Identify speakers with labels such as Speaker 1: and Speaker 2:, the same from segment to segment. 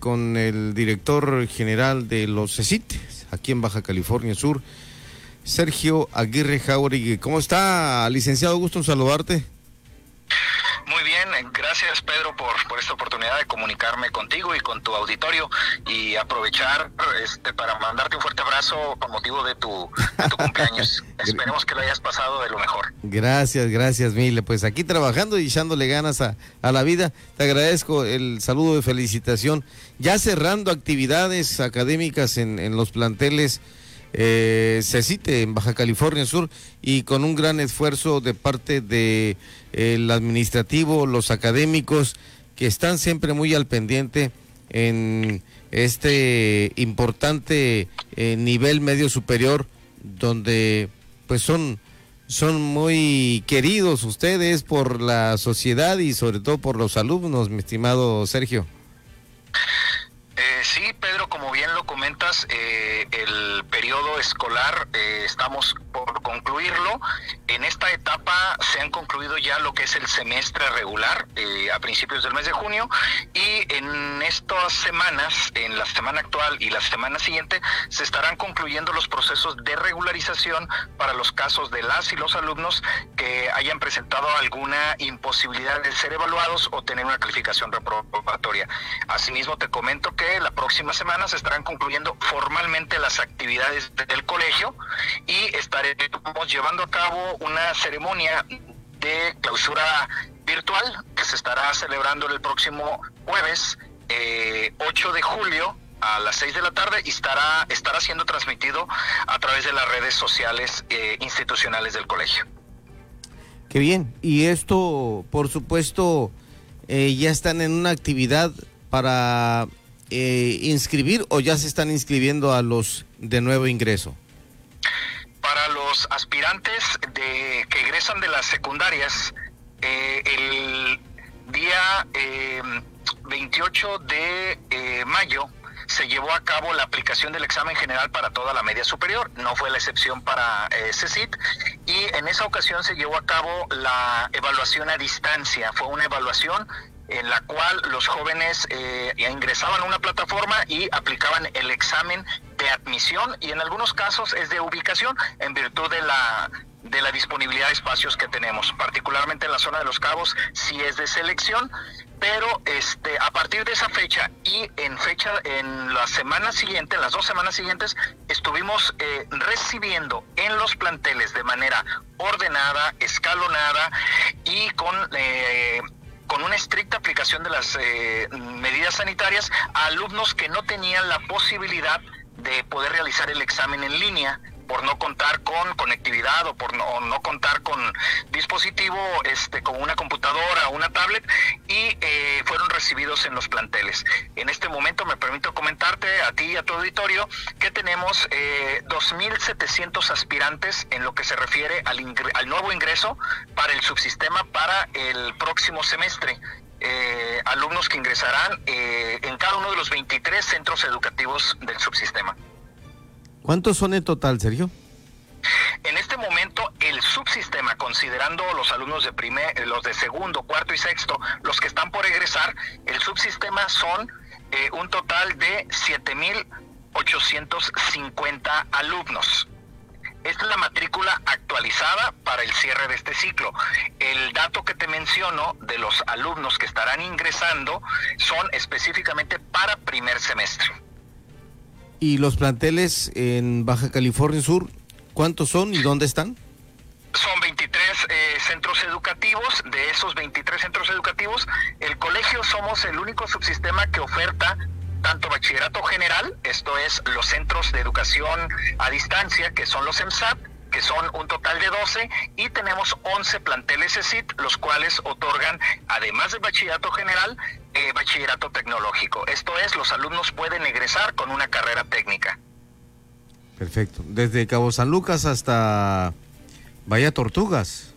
Speaker 1: con el director general de los CECIT, aquí en Baja California Sur, Sergio Aguirre Jauregui. ¿Cómo está, licenciado? Gusto en saludarte.
Speaker 2: Gracias Pedro por, por esta oportunidad de comunicarme contigo y con tu auditorio y aprovechar este para mandarte un fuerte abrazo con motivo de tu, cumpleaños. Esperemos que lo hayas pasado de lo mejor.
Speaker 1: Gracias, gracias Mile. Pues aquí trabajando y echándole ganas a, la vida. Te agradezco el saludo de felicitación. Ya cerrando actividades académicas en, en los planteles eh, CECITE en Baja California Sur y con un gran esfuerzo de parte de el administrativo, los académicos que están siempre muy al pendiente en este importante eh, nivel medio superior donde pues son son muy queridos ustedes por la sociedad y sobre todo por los alumnos, mi estimado Sergio.
Speaker 2: Eh, sí, Pedro, como bien lo comentas, eh, el escolar eh, estamos concluirlo. En esta etapa se han concluido ya lo que es el semestre regular a principios del mes de junio y en estas semanas, en la semana actual y la semana siguiente, se estarán concluyendo los procesos de regularización para los casos de las y los alumnos que hayan presentado alguna imposibilidad de ser evaluados o tener una calificación reprobatoria. Asimismo, te comento que la próxima semana se estarán concluyendo formalmente las actividades del colegio y estaremos llevando a cabo una ceremonia de clausura virtual que se estará celebrando el próximo jueves 8 eh, de julio a las 6 de la tarde y estará, estará siendo transmitido a través de las redes sociales eh, institucionales del colegio.
Speaker 1: Qué bien. Y esto, por supuesto, eh, ya están en una actividad para eh, inscribir o ya se están inscribiendo a los de nuevo ingreso?
Speaker 2: Para los aspirantes de, que egresan de las secundarias, eh, el día 28 eh, de mayo se llevó a cabo la aplicación del examen general para toda la media superior, no fue la excepción para eh, CECIT, y en esa ocasión se llevó a cabo la evaluación a distancia, fue una evaluación en la cual los jóvenes eh, ingresaban a una plataforma y aplicaban el examen de admisión y en algunos casos es de ubicación en virtud de la de la disponibilidad de espacios que tenemos, particularmente en la zona de los cabos si es de selección, pero este a partir de esa fecha y en fecha en la semana siguiente, las dos semanas siguientes, estuvimos eh, recibiendo en los planteles de manera ordenada, escalonada y con eh, con una estricta aplicación de las eh, medidas sanitarias a alumnos que no tenían la posibilidad de poder realizar el examen en línea por no contar con conectividad o por no, contar con dispositivo este una computadora o una tablet y eh, fueron recibidos en los planteles. En este momento me permito comentarte a ti y a tu auditorio que tenemos eh, 2.700 aspirantes en lo que se refiere al, al nuevo ingreso para el subsistema para el próximo semestre. Eh, alumnos que ingresarán eh, en cada uno de los 23 centros educativos del subsistema.
Speaker 1: ¿Cuántos son en total, Sergio?
Speaker 2: En este momento, el subsistema, considerando los alumnos de primer, los de segundo, cuarto y sexto, los que están por egresar, el subsistema son eh, un total de 7.850 alumnos. Esta es la matrícula actualizada para el cierre de este ciclo. El dato que te menciono de los alumnos que estarán ingresando son específicamente para primer semestre.
Speaker 1: ¿Y los planteles en Baja California Sur, cuántos son y dónde están?
Speaker 2: Son 23 eh, centros educativos. De esos 23 centros educativos, el colegio somos el único subsistema que oferta tanto bachillerato general, esto es los centros de educación a distancia, que son los EMSAT, que son un total de 12, y tenemos 11 planteles ESIT, los cuales otorgan, además de bachillerato general, eh, bachillerato tecnológico. Esto es, los alumnos pueden egresar con una carrera técnica.
Speaker 1: Perfecto. Desde Cabo San Lucas hasta Bahía Tortugas.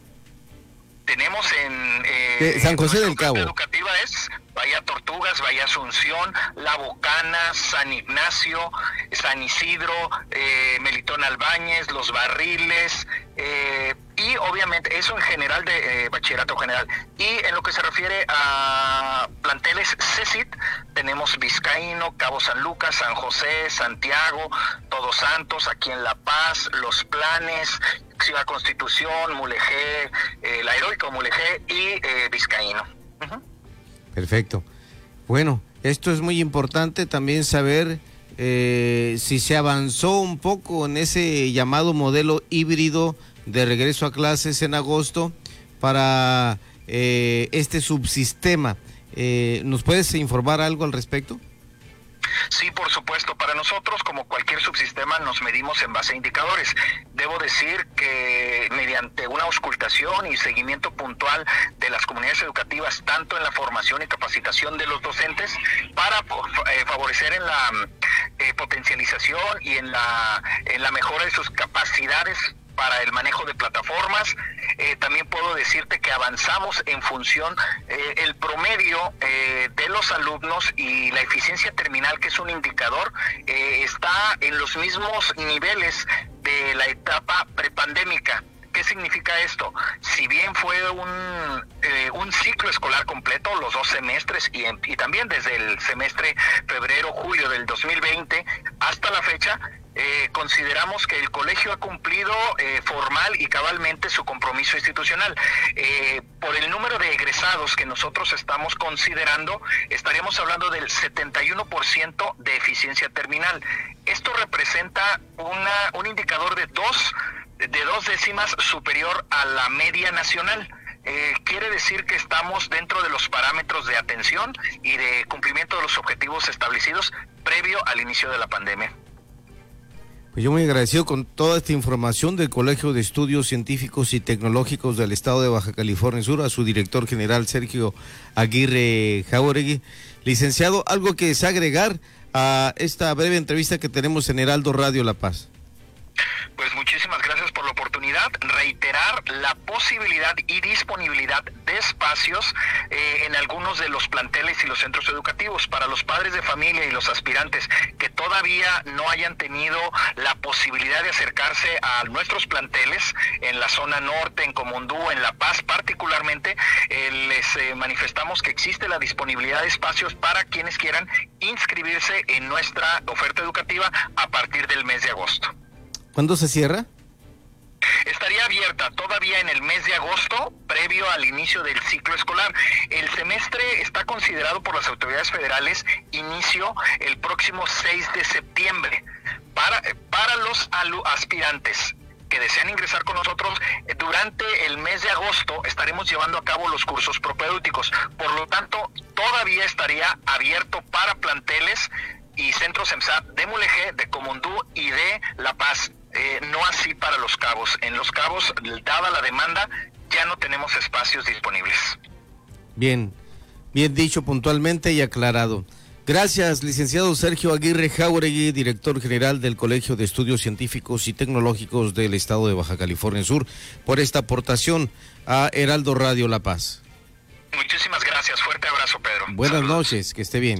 Speaker 2: Tenemos en...
Speaker 1: Eh, San José del Cabo.
Speaker 2: educativa es Bahía Tortugas, Bahía Asunción, La Bocana, San Ignacio, San Isidro, eh, Melitón Albáñez, Los Barriles, eh, y obviamente eso en general de eh, bachillerato general y en lo que se refiere a planteles CECIT tenemos Vizcaíno, Cabo San Lucas, San José, Santiago, Todos Santos, aquí en La Paz, Los Planes, Ciudad Constitución, Mulegé, eh, la heroica Mulegé y eh, Vizcaíno.
Speaker 1: Perfecto. Bueno, esto es muy importante también saber eh, si se avanzó un poco en ese llamado modelo híbrido de regreso a clases en agosto para eh, este subsistema. ¿Nos puedes informar algo al respecto?
Speaker 2: Sí, por supuesto. Para nosotros, como cualquier subsistema, nos medimos en base a indicadores. Debo decir que mediante una auscultación y seguimiento puntual de las comunidades educativas, tanto en la formación y capacitación de los docentes, para eh, favorecer en la eh, potencialización y en la, en la mejora de sus capacidades para el manejo de plataformas. Eh, también puedo decirte que avanzamos en función eh, el promedio eh, de los alumnos y la eficiencia terminal, que es un indicador, está en los mismos niveles de la etapa prepandémica. ¿Qué significa esto? Si bien fue un, un ciclo escolar completo, los dos semestres, y, y también desde el semestre febrero-julio del 2020 hasta la fecha, eh, consideramos que el colegio ha cumplido eh, formal y cabalmente su compromiso institucional. Eh, por el número de egresados que nosotros estamos considerando, estaríamos hablando del 71% de eficiencia terminal. Esto representa una, un indicador de dos, de dos décimas superior a la media nacional. quiere decir que estamos dentro de los parámetros de atención y de cumplimiento de los objetivos establecidos previo al inicio de la pandemia.
Speaker 1: Pues yo muy agradecido con toda esta información del Colegio de Estudios Científicos y Tecnológicos del Estado de Baja California Sur, a su director general Sergio Aguirre Jauregui. Licenciado, ¿algo que desagregar a esta breve entrevista que tenemos en Heraldo Radio La Paz?
Speaker 2: Pues muchísimas Reiterar la posibilidad y disponibilidad de espacios eh, en algunos de los planteles y los centros educativos para los padres de familia y los aspirantes que todavía no hayan tenido la posibilidad de acercarse a nuestros planteles en la zona norte, en Comondú, en La Paz particularmente. Eh, les eh, manifestamos que existe la disponibilidad de espacios para quienes quieran inscribirse en nuestra oferta educativa a partir del mes de agosto.
Speaker 1: ¿Cuándo se cierra?
Speaker 2: Estaría abierta todavía en el mes de agosto, previo al inicio del ciclo escolar. El semestre está considerado por las autoridades federales inicio el próximo 6 de septiembre. Para, para los aspirantes que desean ingresar con nosotros, durante el mes de agosto estaremos llevando a cabo los cursos propedéuticos. Por lo tanto, todavía estaría abierto para planteles y centros EMSAT de Mulegé, de Comondú y de La Paz. Eh, no así para los cabos. En los cabos, dada la demanda, ya no tenemos espacios disponibles.
Speaker 1: Bien, bien dicho puntualmente y aclarado. Gracias, licenciado Sergio Aguirre Jauregui, director general del Colegio de Estudios Científicos y Tecnológicos del Estado de Baja California Sur, por esta aportación a Heraldo Radio La Paz.
Speaker 2: Muchísimas gracias. Fuerte abrazo, Pedro.
Speaker 1: Buenas noches, que esté bien.